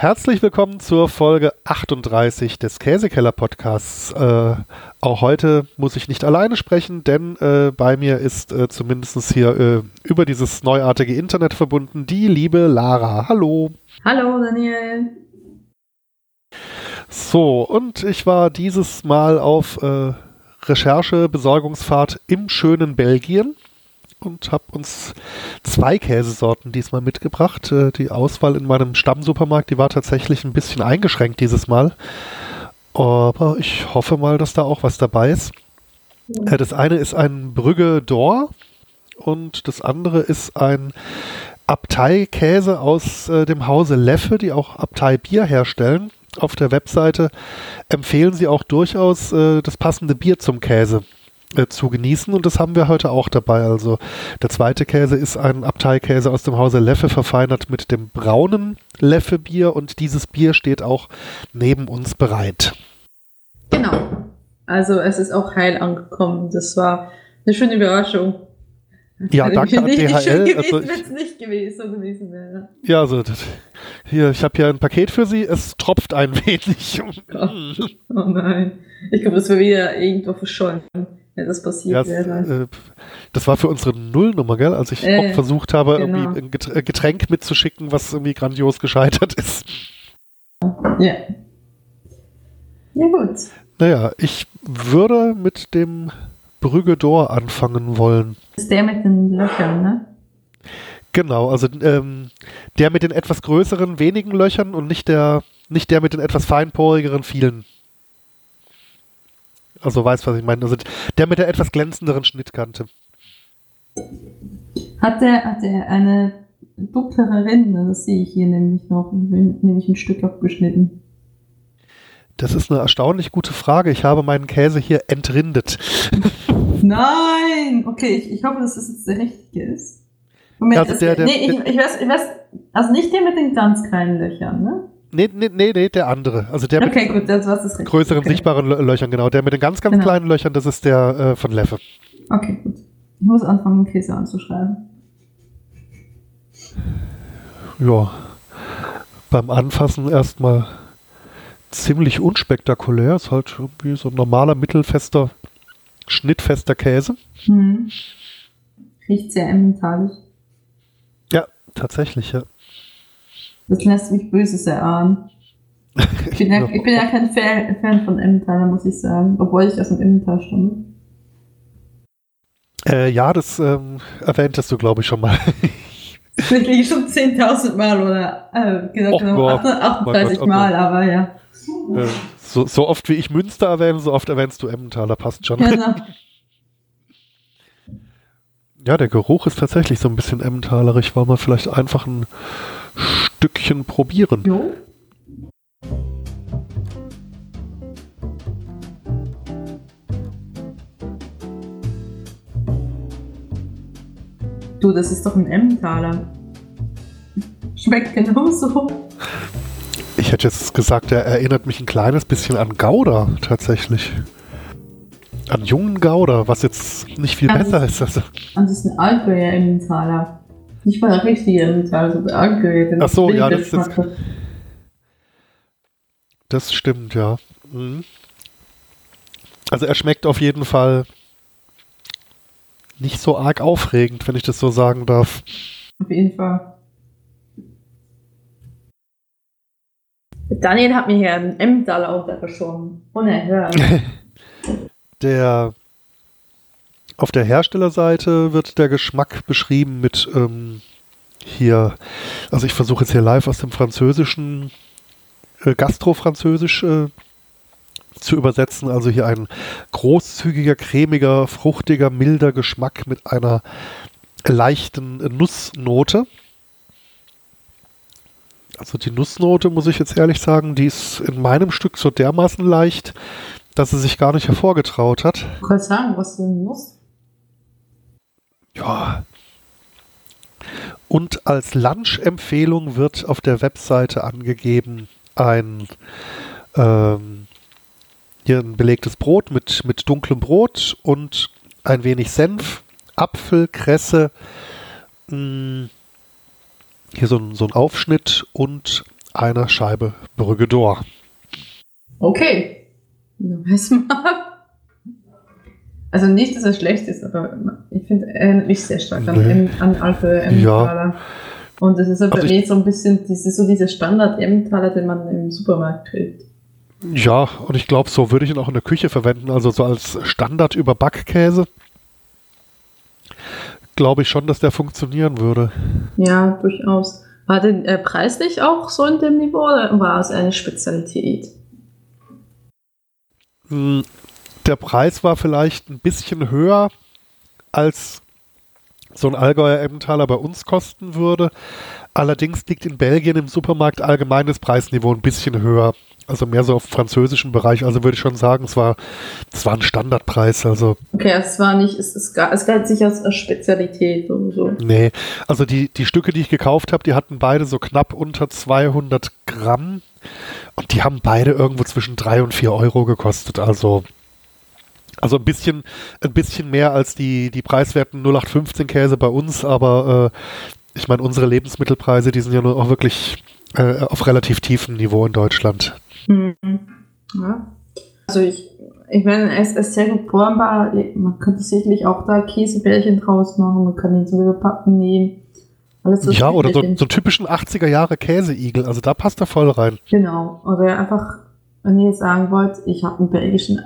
Herzlich willkommen zur Folge 38 des Käsekeller Podcasts. Äh, auch heute muss ich nicht alleine sprechen, denn äh, bei mir ist äh, zumindest hier äh, über dieses neuartige Internet verbunden die liebe Lara. Hallo. Hallo Daniel. So, und ich war dieses Mal auf äh, Recherche, Besorgungsfahrt im schönen Belgien und habe uns zwei Käsesorten diesmal mitgebracht. Äh, die Auswahl in meinem Stammsupermarkt, die war tatsächlich ein bisschen eingeschränkt dieses Mal. Aber ich hoffe mal, dass da auch was dabei ist. Äh, das eine ist ein Brügge d'Or und das andere ist ein Abtei-Käse aus äh, dem Hause Leffe, die auch Abtei-Bier herstellen. Auf der Webseite empfehlen sie auch durchaus das passende Bier zum Käse äh, zu genießen und das haben wir heute auch dabei. Also der zweite Käse ist ein Abteikäse aus dem Hause Leffe verfeinert mit dem braunen Leffe-Bier und dieses Bier steht auch neben uns bereit. Genau. Also es ist auch heil angekommen. Das war eine schöne Überraschung. Ja, danke an DHL. also wenn es nicht gewesen, so gewesen wäre. Ja, also das, hier, ich habe hier ein Paket für Sie. Es tropft ein wenig. Oh, oh nein. Ich glaube, das wäre wieder irgendwo verschollen wenn das passiert ja, wäre. Äh, das war für unsere Nullnummer, gell? Als ich äh, versucht habe, genau. irgendwie ein äh, Getränk mitzuschicken, was irgendwie grandios gescheitert ist. Ja. Ja, gut. Naja, ich würde mit dem Brügge d'Or anfangen wollen. Das ist der mit den Löchern, ne? Genau, also ähm, der mit den etwas größeren, wenigen Löchern und nicht der, nicht der mit den etwas feinporigeren, vielen also weiß, was ich meine. Also der mit der etwas glänzenderen Schnittkante. Hat der, hat der eine dunklere Rinde? Das sehe ich hier nämlich noch. Nämlich ein Stück abgeschnitten. Das ist eine erstaunlich gute Frage. Ich habe meinen Käse hier entrindet. Nein! Okay, ich, ich hoffe, dass das jetzt der richtige ist. Moment, also der, der, nee, ich, ich, weiß, ich weiß, also nicht der mit den ganz kleinen Löchern, ne? Nee, nee, nee, nee, der andere. Also der okay, mit gut, das, was ist größeren okay. sichtbaren Löchern, genau. Der mit den ganz, ganz genau. kleinen Löchern, das ist der äh, von Leffe. Okay, gut. Ich muss anfangen, Käse anzuschreiben. Ja. Beim Anfassen erstmal ziemlich unspektakulär. Ist halt irgendwie so ein normaler, mittelfester, schnittfester Käse. Hm. Riecht sehr emmentalig. Ja, tatsächlich, ja. Das lässt mich Böses erahnen. Ich bin ja, ich bin ja kein Fan, Fan von Emmentaler, muss ich sagen, obwohl ich aus dem Emmental stamme. Äh, ja, das ähm, erwähntest du, glaube ich, schon mal. Wirklich schon 10.000 Mal oder äh, gesagt, genau, 38 Gott, Mal, aber ja. Äh, so, so, oft wie ich Münster erwähne, so oft erwähnst du Emmentaler, passt schon. Genau. Ja, der Geruch ist tatsächlich so ein bisschen emmentalerich, weil man vielleicht einfach ein Stückchen probieren. Jo. Du, das ist doch ein Emmentaler. Schmeckt genauso. Ich hätte jetzt gesagt, er erinnert mich ein kleines bisschen an Gouda tatsächlich. An jungen Gouda, was jetzt nicht viel an besser ist. Also. An diesen Allgäuer Emmentaler. Nicht mal der richtige Emmentaler, sondern der Allgäuer. Ach so, ja, das, das, das stimmt, ja. Mhm. Also er schmeckt auf jeden Fall nicht so arg aufregend, wenn ich das so sagen darf. Auf jeden Fall. Daniel hat mir hier einen Emmentaler auch verschoben. Unerhört. der auf der Herstellerseite wird der Geschmack beschrieben mit ähm, hier, also ich versuche jetzt hier live aus dem Französischen, äh, Gastro-Französisch äh, zu übersetzen. Also hier ein großzügiger, cremiger, fruchtiger, milder Geschmack mit einer leichten Nussnote. Also die Nussnote, muss ich jetzt ehrlich sagen, die ist in meinem Stück so dermaßen leicht, dass sie sich gar nicht hervorgetraut hat. Du kannst sagen, was du Nuss? Ja. Und als Lunch-Empfehlung wird auf der Webseite angegeben ein ähm, hier ein belegtes Brot mit, mit dunklem Brot und ein wenig Senf, Apfel, Kresse, mh, mm, hier so ein, so ein Aufschnitt und eine Scheibe Brügge d'Or. Okay. Weiß mal. Also nicht, dass er schlecht ist, aber ich finde, er erinnert mich sehr stark nee. an, an Alpe Emmentaler. Ja. Und es ist halt also bei mir so ein bisschen, das ist so dieser Standard Emmentaler, den man im Supermarkt kriegt. Ja, und ich glaube, so würde ich ihn auch in der Küche verwenden, also so als Standard über Backkäse. Glaube ich schon, dass der funktionieren würde. Ja, durchaus. War der äh, preislich auch so in dem Niveau oder war es eine Spezialität? Der Preis war vielleicht ein bisschen höher, als so ein Allgäuer Emmentaler bei uns kosten würde. Allerdings liegt in Belgien im Supermarkt allgemeines Preisniveau ein bisschen höher. Also mehr so auf französischen Bereich. Also würde ich schon sagen, es war, es war ein Standardpreis. Also okay, es war nicht, es, es, es galt sich als, als Spezialität oder so. Nee, also die, die Stücke, die ich gekauft habe, die hatten beide so knapp unter 200 Gramm. Und die haben beide irgendwo zwischen 3 und 4 Euro gekostet. Also also ein bisschen, ein bisschen mehr als die, die preiswerten 0815 Käse bei uns, aber äh, ich meine, unsere Lebensmittelpreise, die sind ja nur auch wirklich äh, auf relativ tiefem Niveau in Deutschland. Mhm. Ja. Also ich, ich meine, es ist sehr gut formbar. Man könnte sicherlich auch da Käsebällchen draus machen, man kann ihn so überpacken nehmen. Ja, oder so, so typischen 80er Jahre Käseigel, also da passt er voll rein. Genau, oder einfach, wenn ihr sagen wollt, ich habe einen belgischen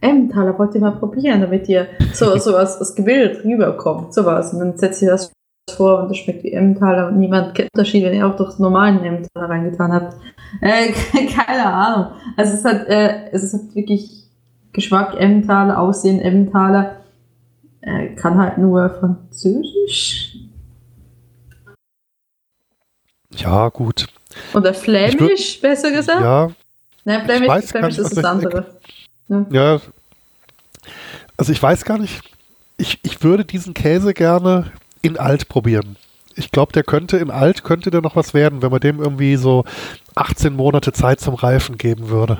Emmentaler, wollt ihr mal probieren, damit ihr so, so was, was gebildet rüberkommt, sowas. Und dann setzt ihr das vor und das schmeckt wie Emmentaler und niemand kennt Unterschied, wenn ihr auch durch normalen Emmentaler reingetan habt. Äh, keine Ahnung. Also es ist halt, äh, es halt wirklich Geschmack Emmentaler, Aussehen Emmentaler. Äh, kann halt nur Französisch. Ja, gut. Oder Flämisch, besser gesagt? Ja. Nein, Flämisch, Flämisch ist das andere. Ja. ja. Also ich weiß gar nicht. Ich, ich würde diesen Käse gerne in alt probieren. Ich glaube, der könnte in alt, könnte der noch was werden, wenn man dem irgendwie so 18 Monate Zeit zum Reifen geben würde.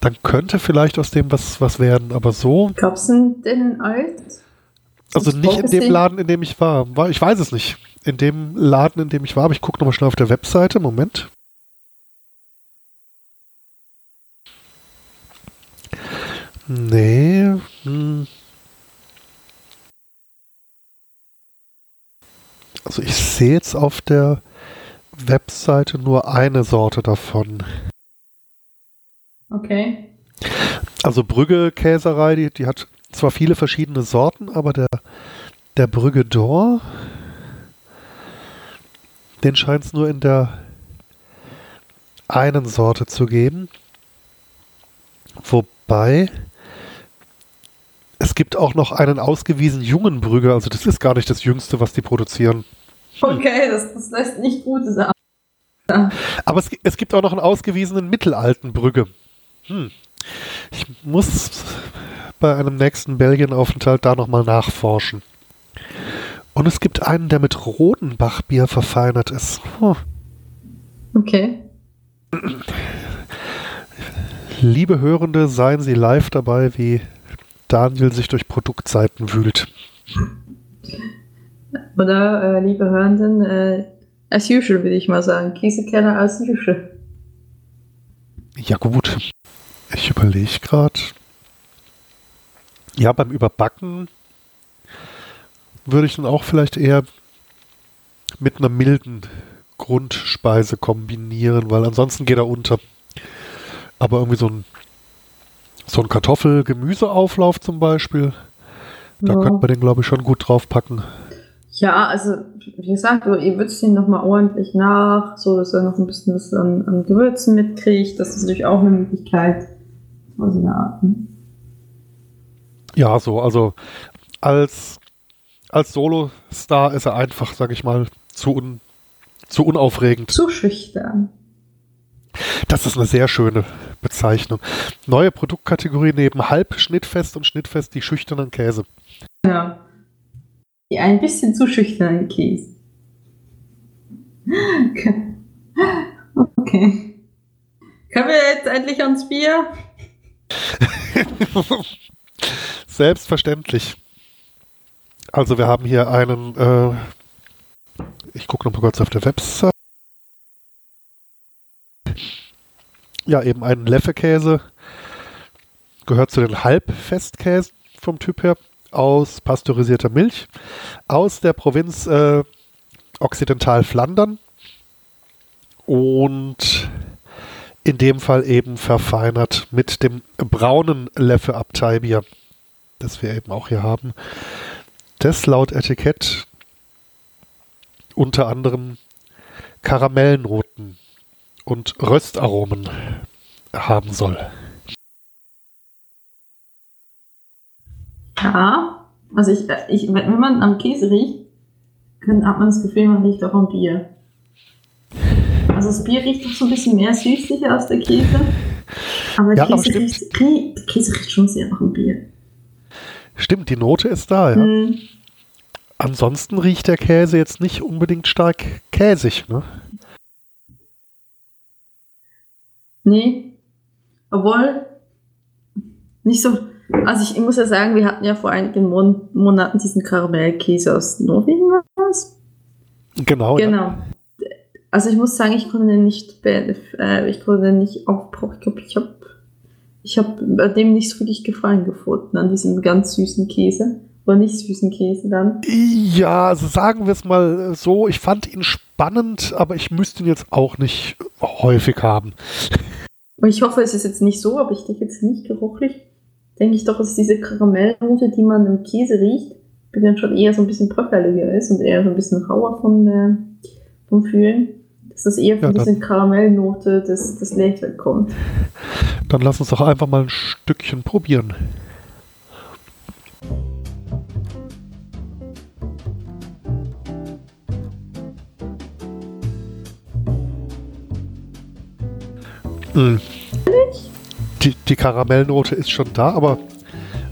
Dann könnte vielleicht aus dem was, was werden, aber so. Gab's denn in alt? Also nicht in dem Laden, in dem ich war. war. Ich weiß es nicht. In dem Laden, in dem ich war, aber ich gucke nochmal schnell auf der Webseite. Moment. Nee. Hm. Also ich sehe jetzt auf der Webseite nur eine Sorte davon. Okay. Also Brügge Käserei, die, die hat zwar viele verschiedene Sorten, aber der, der Brügge d'Or, den scheint es nur in der einen Sorte zu geben. Wobei es gibt auch noch einen ausgewiesen jungen Brügge, also das ist gar nicht das Jüngste, was die produzieren. Okay, das, das lässt nicht gut sein. Aber es, es, gibt auch noch einen ausgewiesenen mittelalten Brügge. Hm. Ich muss bei einem nächsten Belgienaufenthalt da nochmal nachforschen. Und es gibt einen, der mit Rodenbachbier verfeinert ist. Hm. Okay. Liebe Hörende, seien Sie live dabei, wie Daniel sich durch Produktseiten wühlt. Oder, äh, liebe Hörenden, äh, as usual, würde ich mal sagen. Käsekeller as usual. Ja, gut. Ich überlege gerade. Ja, beim Überbacken würde ich dann auch vielleicht eher mit einer milden Grundspeise kombinieren, weil ansonsten geht er unter. Aber irgendwie so ein so ein Kartoffel-Gemüseauflauf zum Beispiel. Da ja. könnte man den, glaube ich, schon gut draufpacken. Ja, also wie gesagt, ihr würzt ihn nochmal ordentlich nach, so dass er noch ein bisschen was an, an Gewürzen mitkriegt. Das ist natürlich auch eine Möglichkeit. Also eine Art. Ne? Ja, so, also als, als Solo-Star ist er einfach, sag ich mal, zu, un, zu unaufregend. Zu schüchtern. Das ist eine sehr schöne Bezeichnung. Neue Produktkategorie neben halb schnittfest und schnittfest die schüchternen Käse. Ja. Die ein bisschen zu schüchternen Käse. Okay. Können wir jetzt endlich ans Bier? Selbstverständlich. Also wir haben hier einen, äh, ich gucke noch mal kurz auf der Website. Ja eben einen Leffekäse, gehört zu den Halbfestkäsen vom Typ her, aus pasteurisierter Milch, aus der Provinz äh, Occidental-Flandern und in dem Fall eben verfeinert mit dem braunen Leffe Abteibier, das wir eben auch hier haben, das laut Etikett unter anderem Karamellnoten und Röstaromen haben soll. Ja, also ich, ich, wenn man am Käse riecht, kann, hat man das Gefühl, man riecht auch am Bier. Also das Bier riecht doch so ein bisschen mehr süßlicher als der Käse. Aber, Ja, Käse, aber riecht, rie- der Käse riecht schon sehr nach dem Bier. Stimmt, die Note ist da, ja. Hm, Ansonsten riecht der Käse jetzt nicht unbedingt stark käsig, ne? Nee. Obwohl, nicht so. Also ich, ich muss ja sagen, wir hatten ja vor einigen Mon Monaten diesen Karamellkäse aus Norwegen, war das? Genau, ja. Genau. Also ich muss sagen, ich konnte den nicht, äh, ich konnte den nicht aufbrauchen. Ich glaube, ich habe ich hab bei dem nicht so wirklich Gefallen gefunden, an diesem ganz süßen Käse. Oder nicht süßen Käse dann. Ja, also sagen wir es mal so, ich fand ihn spannend, aber ich müsste ihn jetzt auch nicht häufig haben. Und ich hoffe, es ist jetzt nicht so, aber ich denke jetzt nicht geruchlich. Denke ich doch, dass diese Karamellnote, die man im Käse riecht, die dann schon eher so ein bisschen bröckeliger ist und eher so ein bisschen rauer vom, äh, vom Fühlen. Dass das eher von Ja, dieser Karamellnote des, des Leffe kommt. Dann lass uns doch einfach mal ein Stückchen probieren. Mm. Die, die Karamellnote ist schon da, aber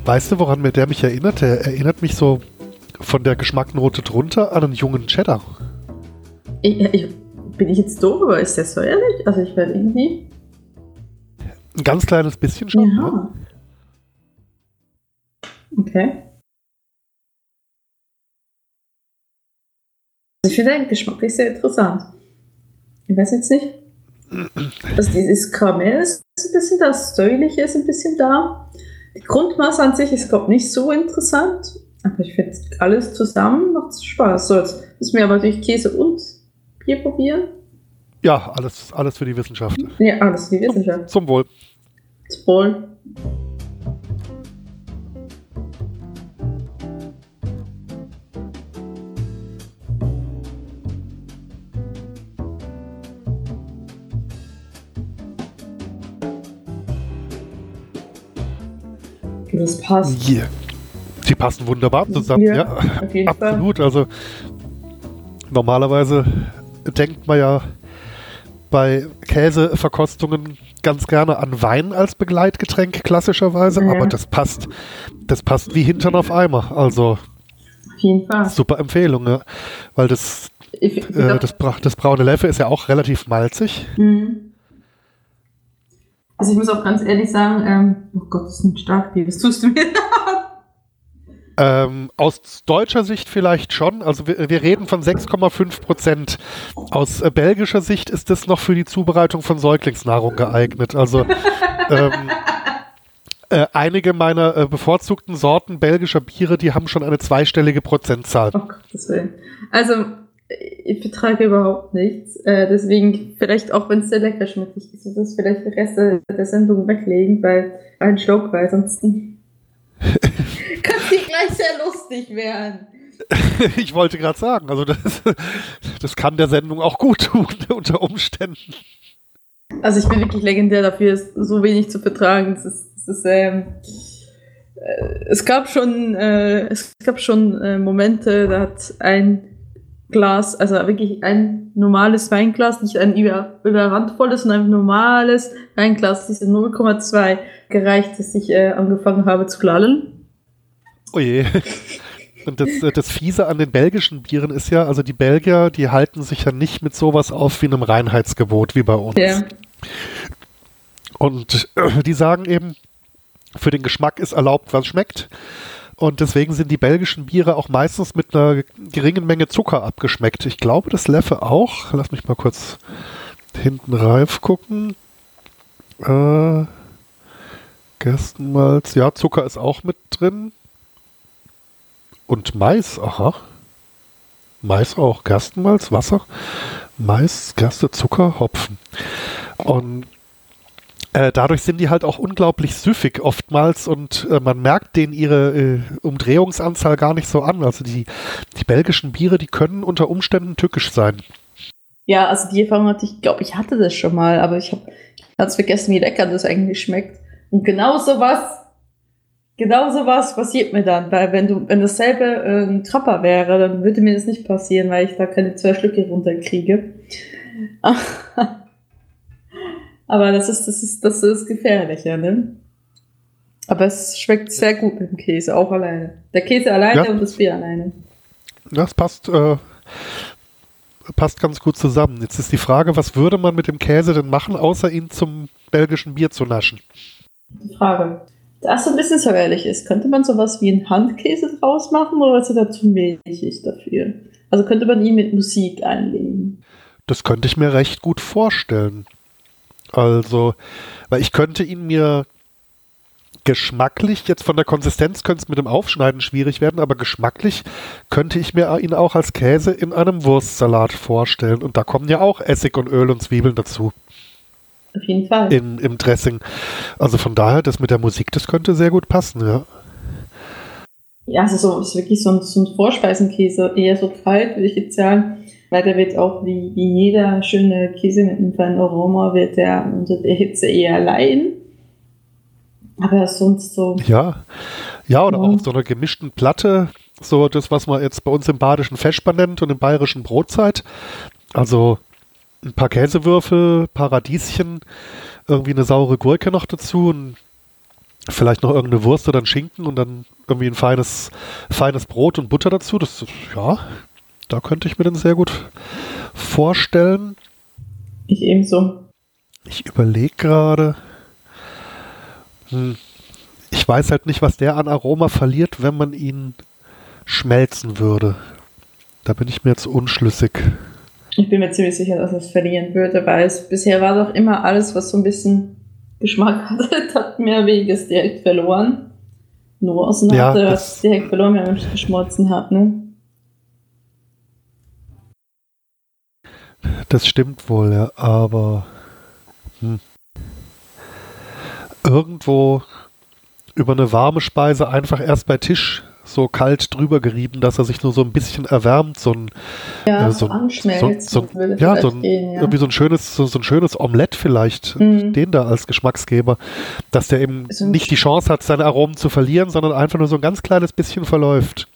weißt du, woran mir der mich erinnert? Der erinnert mich so von der Geschmacknote drunter an einen jungen Cheddar. Ich, ich, bin ich jetzt doof, aber ist der säuerlich? Also ich werde irgendwie. Ein ganz kleines bisschen schon. ne? Ja. Okay. Also ich finde den geschmacklich sehr interessant. Ich weiß jetzt nicht. Also dieses Karamell ist ein bisschen da, das Säuerliche ist ein bisschen da. Die Grundmasse an sich ist, glaube ich, nicht so interessant. Aber ich finde alles zusammen macht Spaß. So, jetzt müssen wir aber natürlich Käse und Bier probieren. Ja, alles, alles für die Wissenschaft. Ja, alles die Wissenschaft. Zum Wohl. Zum Wohl. Das passt. Yeah. Die passen wunderbar zusammen, Ja, ja. Auf jeden Fall. Absolut. Also normalerweise denkt man ja bei Käseverkostungen ganz gerne an Wein als Begleitgetränk klassischerweise, Ja. aber das passt, das passt wie Hintern auf Eimer. Also super Empfehlung, ja. weil das, Ich, ich äh, das, bra das braune Leffe ist ja auch relativ malzig. Mhm. Also ich muss auch ganz ehrlich sagen, ähm, oh Gott, das ist ein Starkbier, was tust du mir? Ähm, aus deutscher Sicht vielleicht schon. Also wir, wir reden von 6,5 Prozent. Aus äh, belgischer Sicht ist das noch für die Zubereitung von Säuglingsnahrung geeignet. Also ähm, äh, einige meiner äh, bevorzugten Sorten belgischer Biere, die haben schon eine zweistellige Prozentzahl. Oh Gottes Willen. Also, ich vertrage überhaupt nichts. Äh, deswegen, vielleicht auch wenn es sehr lecker schmeckt, ich muss das vielleicht den Rest der, Sendung weglegen, weil ein Schluck, weil sonst kann es gleich sehr lustig werden. ich wollte gerade sagen, also das, das kann der Sendung auch gut tun unter Umständen. Also ich bin wirklich legendär dafür, so wenig zu vertragen. Es ist, es ist ähm, äh, es gab schon, äh, es gab schon äh, Momente, da hat ein Glas, also wirklich ein normales Weinglas, nicht ein über, überrandvolles, sondern ein normales Weinglas, diese 0,2 gereicht, dass ich äh, angefangen habe zu lallen. Oh je. Und das, äh, das Fiese an den belgischen Bieren ist ja, also die Belgier, die halten sich ja nicht mit sowas auf wie einem Reinheitsgebot wie bei uns. Ja. Und äh, die sagen eben, für den Geschmack ist erlaubt, was schmeckt. Und deswegen sind die belgischen Biere auch meistens mit einer geringen Menge Zucker abgeschmeckt. Ich glaube, das Leffe auch. Lass mich mal kurz hinten reif gucken. Äh, Gerstenmalz, ja, Zucker ist auch mit drin. Und Mais, aha. Mais auch, Gerstenmalz, Wasser, Mais, Gerste, Zucker, Hopfen. Und äh, dadurch sind die halt auch unglaublich süffig oftmals und äh, man merkt denen ihre äh, Umdrehungsanzahl gar nicht so an. Also die, die belgischen Biere, die können unter Umständen tückisch sein. Ja, also die Erfahrung hatte ich, glaube ich, hatte das schon mal, aber ich habe ganz vergessen, wie lecker das eigentlich schmeckt. Und genau sowas, genau sowas passiert mir dann, weil wenn du, wenn dasselbe äh, ein Trapper wäre, dann würde mir das nicht passieren, weil ich da keine zwei Schlücke runterkriege. Aber das ist, das ist, das ist gefährlicher, ne? Aber es schmeckt sehr gut mit dem Käse, auch alleine. Der Käse alleine ja. und das Bier alleine. Das passt, äh, passt ganz gut zusammen. Jetzt ist die Frage, was würde man mit dem Käse denn machen, außer ihn zum belgischen Bier zu naschen? Die Frage. Da es so ein bisschen säuerlich ist, könnte man sowas wie einen Handkäse draus machen oder ist er da zu milchig dafür? Also könnte man ihn mit Musik einlegen? Das könnte ich mir recht gut vorstellen. Also, weil ich könnte ihn mir geschmacklich, jetzt von der Konsistenz könnte es mit dem Aufschneiden schwierig werden, aber geschmacklich könnte ich mir ihn auch als Käse in einem Wurstsalat vorstellen. Und da kommen ja auch Essig und Öl und Zwiebeln dazu. Auf jeden Fall. In, Im Dressing. Also von daher, das mit der Musik, das könnte sehr gut passen, ja. Ja, also so, ist wirklich so ein, so ein Vorspeisenkäse, eher so kalt, würde ich jetzt sagen. Weil der wird auch wie, wie jeder schöne Käse mit einem feinen Aroma, wird der unter der Hitze eher leiden. Aber sonst so. Ja, ja, oder ja. auch so einer gemischten Platte, so das, was man jetzt bei uns im badischen Feschbar nennt und im bayerischen Brotzeit. Also ein paar Käsewürfel, paar Radieschen, irgendwie eine saure Gurke noch dazu und vielleicht noch irgendeine Wurst oder ein Schinken und dann irgendwie ein feines, feines Brot und Butter dazu. Das, ja, da könnte ich mir den sehr gut vorstellen. Ich ebenso. Ich überlege gerade. Hm. Ich weiß halt nicht, was der an Aroma verliert, wenn man ihn schmelzen würde. Da bin ich mir jetzt unschlüssig. Ich bin mir ziemlich sicher, dass es verlieren würde, weil es bisher war doch immer alles, was so ein bisschen Geschmack hatte, hat mehr Weges direkt verloren. Dem ja, hat es direkt verloren, wenn man es geschmolzen hat, ne? Das stimmt wohl, ja, aber hm. irgendwo über eine warme Speise einfach erst bei Tisch so kalt drüber gerieben, dass er sich nur so ein bisschen erwärmt, so ein ja, äh, so, so, so, ja, so ein, gehen, ja. irgendwie so ein schönes so, ein schönes Omelett vielleicht, mhm. den da als Geschmacksgeber, dass der eben nicht die Chance hat, seine Aromen zu verlieren, sondern einfach nur so ein ganz kleines bisschen verläuft.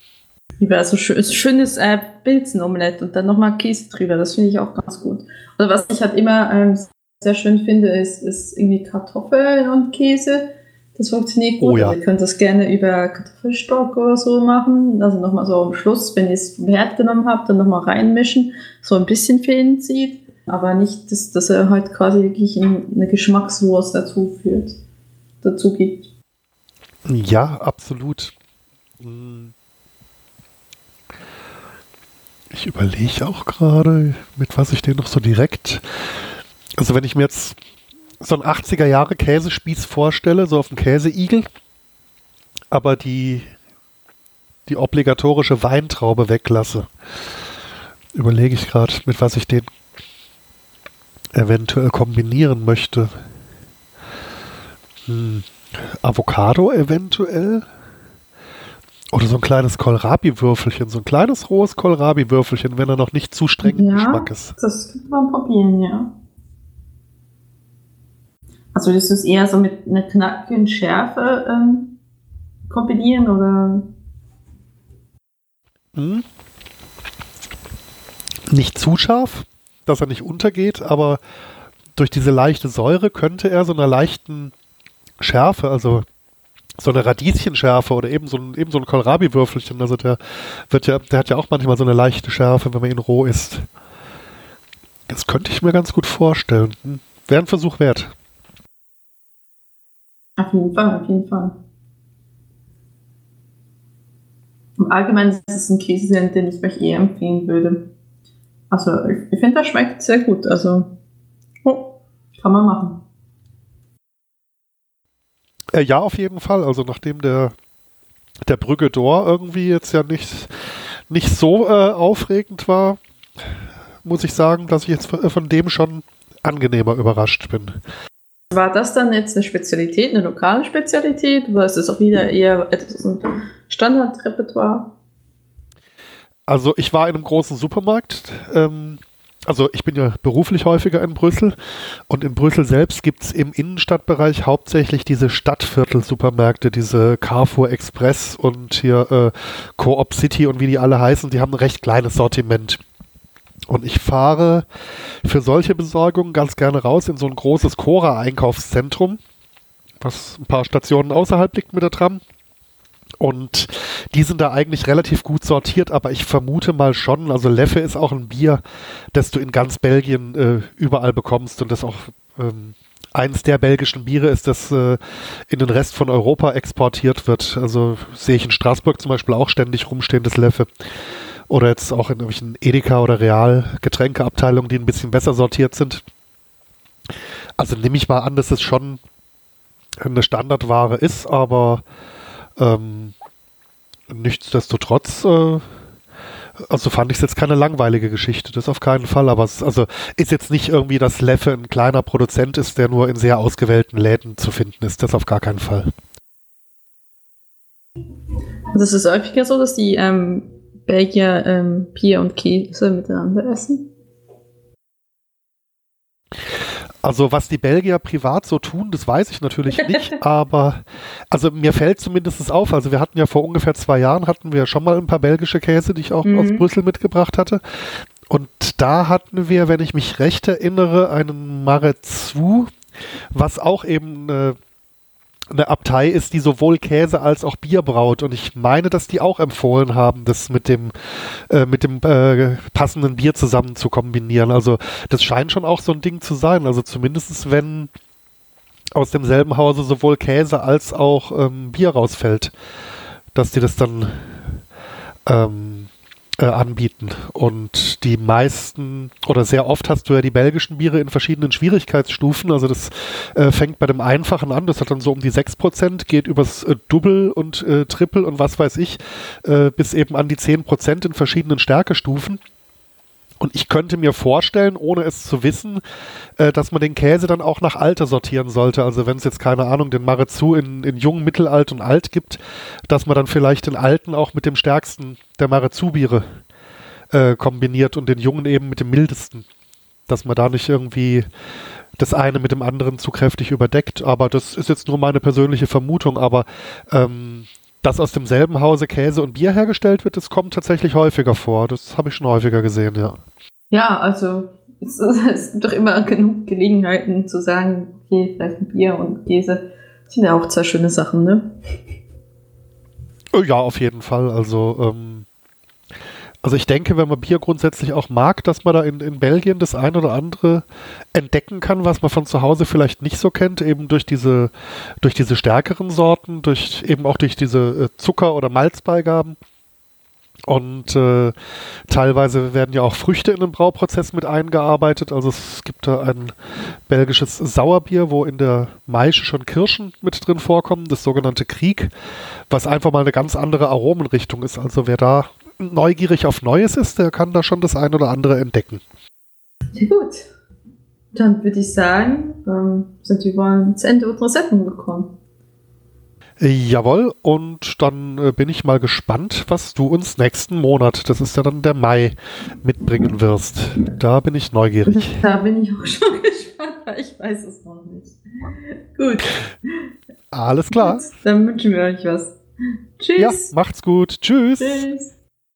Lieber so schön, schönes äh, Pilzenomelett und dann nochmal Käse drüber. Das finde ich auch ganz gut. Oder was ich halt immer ähm, sehr schön finde, ist, ist irgendwie Kartoffeln und Käse. Das funktioniert gut. Oh, ja. Ihr könnt das gerne über Kartoffelstock oder so machen. Also nochmal so am Schluss, wenn ihr es vom Herd genommen habt, dann nochmal reinmischen. So ein bisschen Fäden zieht. Aber nicht, dass, dass er halt quasi wirklich eine Geschmackswurst dazu führt, dazu gibt. Ja, absolut. Mm. Ich überlege auch gerade, mit was ich den noch so direkt. Also, wenn ich mir jetzt so einen 80er Jahre Käsespieß vorstelle, so auf dem Käseigel, aber die, die obligatorische Weintraube weglasse, überlege ich gerade, mit was ich den eventuell kombinieren möchte. Hm. Avocado eventuell? Oder so ein kleines Kohlrabi-Würfelchen, so ein kleines rohes Kohlrabi-Würfelchen, wenn er noch nicht zu streng im ja, Geschmack ist. Das kann man probieren, ja. Also ist es eher so mit einer knackigen Schärfe ähm, kombinieren oder? Hm. Nicht zu scharf, dass er nicht untergeht, aber durch diese leichte Säure könnte er so einer leichten Schärfe, also so eine Radieschenschärfe oder eben so ein, eben so ein Kohlrabi-Würfelchen. Also der wird ja, der hat ja auch manchmal so eine leichte Schärfe, wenn man ihn roh isst. Das könnte ich mir ganz gut vorstellen. Hm. Wäre ein Versuch wert. Auf jeden Fall, auf jeden Fall. Im Allgemeinen ist es ein Käse, den ich euch eher empfehlen würde. Also, ich, finde, das schmeckt sehr gut. Also, oh, kann man machen. Äh, ja, auf jeden Fall. Also nachdem der, der Brügge d'Or irgendwie jetzt ja nicht, nicht so äh, aufregend war, muss ich sagen, dass ich jetzt von, von dem schon angenehmer überrascht bin. War das dann jetzt eine Spezialität, eine lokale Spezialität oder ist es auch wieder eher etwas ein Standardrepertoire? Also ich war in einem großen Supermarkt. Ähm, also ich bin ja beruflich häufiger in Brüssel und in Brüssel selbst gibt es im Innenstadtbereich hauptsächlich diese Stadtviertel-Supermärkte, diese Carrefour Express und hier äh, Coop City und wie die alle heißen, die haben ein recht kleines Sortiment. Und ich fahre für solche Besorgungen ganz gerne raus in so ein großes Cora-Einkaufszentrum, was ein paar Stationen außerhalb liegt mit der Tram. Und die sind da eigentlich relativ gut sortiert, aber ich vermute mal schon, also Leffe ist auch ein Bier, das du in ganz Belgien äh, überall bekommst und das auch ähm, eins der belgischen Biere ist, das äh, in den Rest von Europa exportiert wird. Also sehe ich in Straßburg zum Beispiel auch ständig rumstehen, das Leffe. Oder jetzt auch in irgendwelchen Edeka oder Real Getränkeabteilungen, die ein bisschen besser sortiert sind. Also nehme ich mal an, dass es schon eine Standardware ist, aber ähm, nichtsdestotrotz, äh, also fand ich es jetzt keine langweilige Geschichte, das auf keinen Fall, aber es also ist jetzt nicht irgendwie, dass Leffe ein kleiner Produzent ist, der nur in sehr ausgewählten Läden zu finden ist, das auf gar keinen Fall. Also es ist häufiger so, dass die ähm, Belgier ähm, Bier und Käse miteinander essen? Also was die Belgier privat so tun, das weiß ich natürlich nicht, aber also mir fällt zumindest auf, also wir hatten ja vor ungefähr zwei Jahren, hatten wir schon mal ein paar belgische Käse, die ich auch mhm. aus Brüssel mitgebracht hatte. Und da hatten wir, wenn ich mich recht erinnere, einen Marezu, was auch eben eine eine Abtei ist, die sowohl Käse als auch Bier braut. Und ich meine, dass die auch empfohlen haben, das mit dem, äh, mit dem äh, passenden Bier zusammen zu kombinieren. Also das scheint schon auch so ein Ding zu sein. Also zumindest wenn aus demselben Hause sowohl Käse als auch ähm, Bier rausfällt, dass die das dann ähm, äh, anbieten. Und die meisten oder sehr oft hast du ja die belgischen Biere in verschiedenen Schwierigkeitsstufen. Also das äh, fängt bei dem einfachen an, das hat dann so um die 6%, geht übers äh, Double und äh, Triple und was weiß ich, äh, bis eben an die 10% in verschiedenen Stärkestufen. Und ich könnte mir vorstellen, ohne es zu wissen, äh, dass man den Käse dann auch nach Alter sortieren sollte. Also wenn es jetzt keine Ahnung, den Marezu in, in jung, mittelalt und alt gibt, dass man dann vielleicht den alten auch mit dem stärksten der Marezu-Biere äh, kombiniert und den jungen eben mit dem mildesten. Dass man da nicht irgendwie das eine mit dem anderen zu kräftig überdeckt. Aber das ist jetzt nur meine persönliche Vermutung. Aber ähm, dass aus demselben Hause Käse und Bier hergestellt wird, das kommt tatsächlich häufiger vor. Das habe ich schon häufiger gesehen, ja. Ja, also es, es gibt doch immer genug Gelegenheiten zu sagen, okay, vielleicht ein Bier und Käse sind ja auch zwei schöne Sachen, ne? Oh ja, auf jeden Fall. Also, ähm, also ich denke, wenn man Bier grundsätzlich auch mag, dass man da in, in Belgien das ein oder andere entdecken kann, was man von zu Hause vielleicht nicht so kennt, eben durch diese, durch diese stärkeren Sorten, durch eben auch durch diese äh, Zucker- oder Malzbeigaben. Und äh, teilweise werden ja auch Früchte in den Brauprozess mit eingearbeitet. Also es gibt da ein belgisches Sauerbier, wo in der Maische schon Kirschen mit drin vorkommen, das sogenannte Krieg, was einfach mal eine ganz andere Aromenrichtung ist. Also wer da neugierig auf Neues ist, der kann da schon das ein oder andere entdecken. Sehr gut. Dann würde ich sagen, ähm, sind wir ans Ende unserer Sendung gekommen. Jawohl, und dann äh, bin ich mal gespannt, was du uns nächsten Monat, das ist ja dann der Mai, mitbringen wirst. Da bin ich neugierig. Da bin ich auch schon gespannt, weil ich weiß es noch nicht. Gut. Alles klar. Gut, dann wünschen wir euch was. Tschüss. Ja, macht's gut. Tschüss. Tschüss.